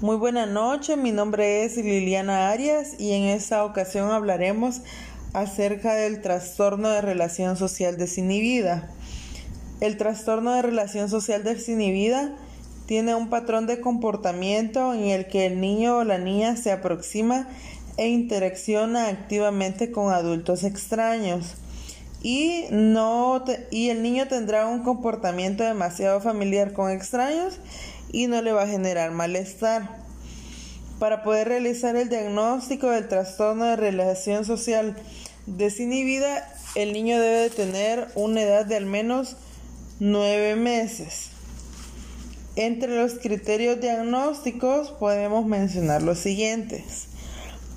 Muy buena noche, mi nombre es Liliana Arias y en esta ocasión hablaremos acerca del trastorno de relación social desinhibida. El trastorno de relación social desinhibida tiene un patrón de comportamiento en el que el niño o la niña se aproxima e interacciona activamente con adultos extraños y no y el niño tendrá un comportamiento demasiado familiar con extraños y no le va a generar malestar. Para poder realizar el diagnóstico del trastorno de relación social desinhibida, el niño debe tener una edad de al menos nueve meses. Entre los criterios diagnósticos podemos mencionar los siguientes.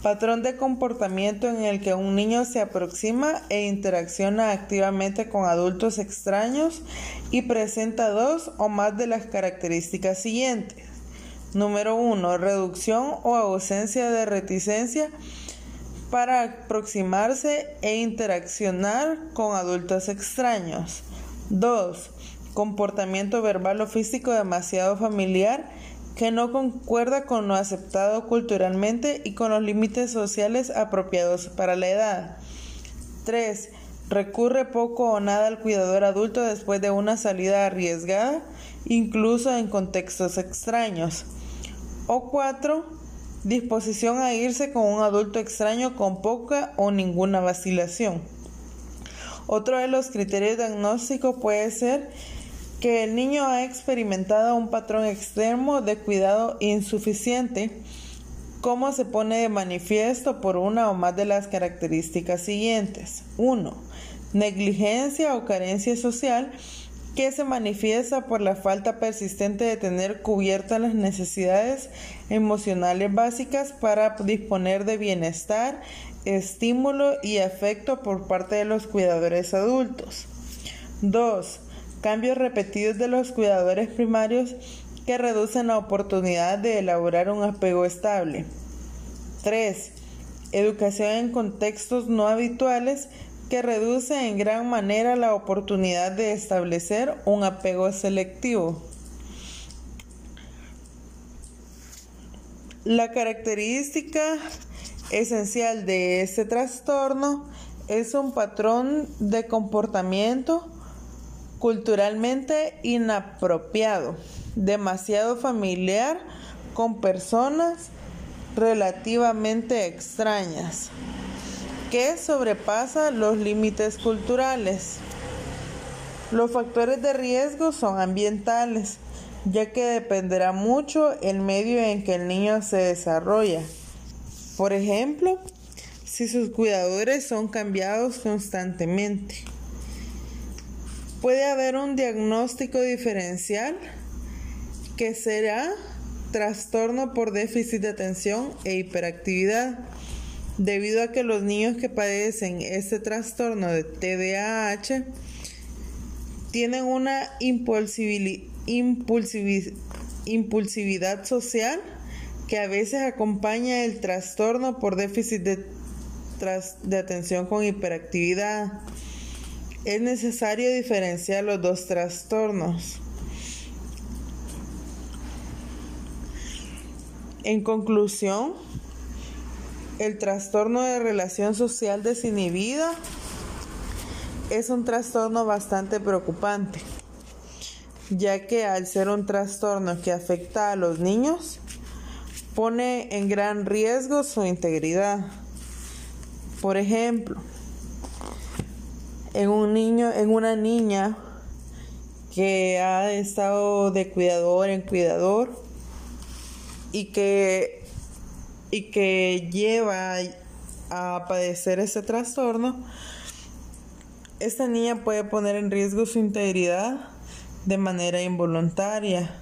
Patrón de comportamiento en el que un niño se aproxima e interacciona activamente con adultos extraños y presenta dos o más de las características siguientes. Número 1. Reducción o ausencia de reticencia para aproximarse e interaccionar con adultos extraños. 2. Comportamiento verbal o físico demasiado familiar que no concuerda con lo aceptado culturalmente y con los límites sociales apropiados para la edad. 3. Recurre poco o nada al cuidador adulto después de una salida arriesgada, incluso en contextos extraños. O 4. Disposición a irse con un adulto extraño con poca o ninguna vacilación. Otro de los criterios diagnósticos puede ser que el niño ha experimentado un patrón extremo de cuidado insuficiente, como se pone de manifiesto por una o más de las características siguientes. 1. Negligencia o carencia social que se manifiesta por la falta persistente de tener cubiertas las necesidades emocionales básicas para disponer de bienestar, estímulo y afecto por parte de los cuidadores adultos. 2 cambios repetidos de los cuidadores primarios que reducen la oportunidad de elaborar un apego estable. 3. Educación en contextos no habituales que reduce en gran manera la oportunidad de establecer un apego selectivo. La característica esencial de este trastorno es un patrón de comportamiento culturalmente inapropiado, demasiado familiar con personas relativamente extrañas, que sobrepasa los límites culturales. Los factores de riesgo son ambientales, ya que dependerá mucho el medio en que el niño se desarrolla. Por ejemplo, si sus cuidadores son cambiados constantemente. Puede haber un diagnóstico diferencial que será trastorno por déficit de atención e hiperactividad, debido a que los niños que padecen este trastorno de TDAH tienen una impulsividad social que a veces acompaña el trastorno por déficit de, de atención con hiperactividad. Es necesario diferenciar los dos trastornos. En conclusión, el trastorno de relación social desinhibida es un trastorno bastante preocupante, ya que al ser un trastorno que afecta a los niños, pone en gran riesgo su integridad. Por ejemplo, en un niño, en una niña que ha estado de cuidador en cuidador y que, y que lleva a padecer ese trastorno, esta niña puede poner en riesgo su integridad de manera involuntaria,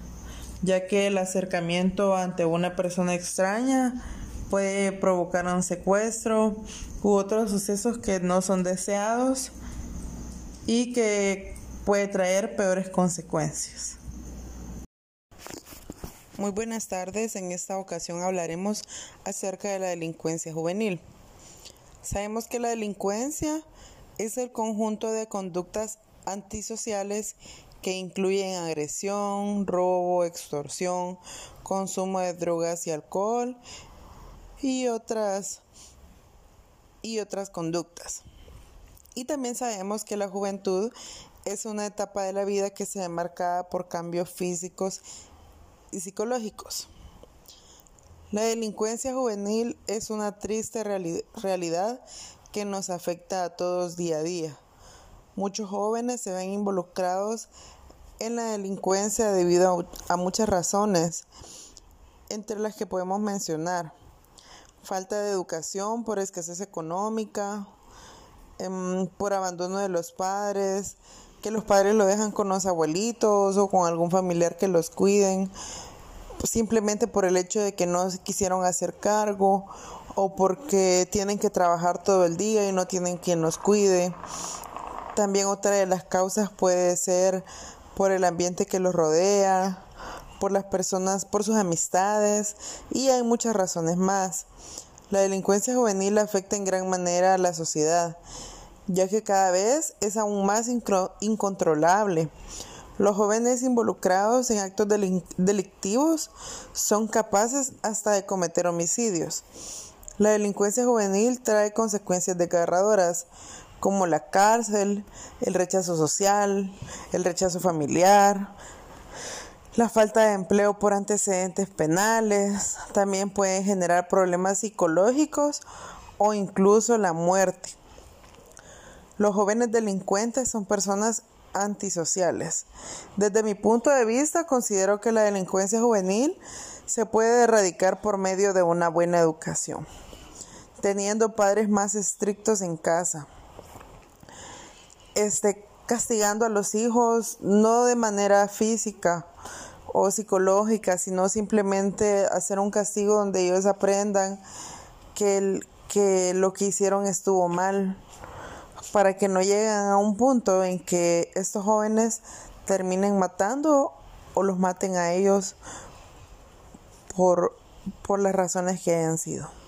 ya que el acercamiento ante una persona extraña puede provocar un secuestro u otros sucesos que no son deseados y que puede traer peores consecuencias. Muy buenas tardes, en esta ocasión hablaremos acerca de la delincuencia juvenil. Sabemos que la delincuencia es el conjunto de conductas antisociales que incluyen agresión, robo, extorsión, consumo de drogas y alcohol y otras y otras conductas. Y también sabemos que la juventud es una etapa de la vida que se ve marcada por cambios físicos y psicológicos. La delincuencia juvenil es una triste realidad que nos afecta a todos día a día. Muchos jóvenes se ven involucrados en la delincuencia debido a, muchas razones, entre las que podemos mencionar falta de educación por escasez económica, em, por abandono de los padres, que los padres lo dejan con los abuelitos o con algún familiar que los cuiden, simplemente por el hecho de que no quisieron hacer cargo o porque tienen que trabajar todo el día y no tienen quien los cuide. También otra de las causas puede ser por el ambiente que los rodea, por las personas, por sus amistades y hay muchas razones más. La delincuencia juvenil afecta en gran manera a la sociedad, ya que cada vez es aún más incontrolable. Los jóvenes involucrados en actos delictivos son capaces hasta de cometer homicidios. La delincuencia juvenil trae consecuencias desgarradoras como la cárcel, el rechazo social, el rechazo familiar, la falta de empleo por antecedentes penales, también puede generar problemas psicológicos o incluso la muerte. Los jóvenes delincuentes son personas antisociales. Desde mi punto de vista, considero que la delincuencia juvenil se puede erradicar por medio de una buena educación, teniendo padres más estrictos en casa, este, castigando a los hijos no de manera física o psicológica, sino simplemente hacer un castigo donde ellos aprendan que, que lo que hicieron estuvo mal para que no lleguen a un punto en que estos jóvenes terminen matando o los maten a ellos por, por las razones que hayan sido.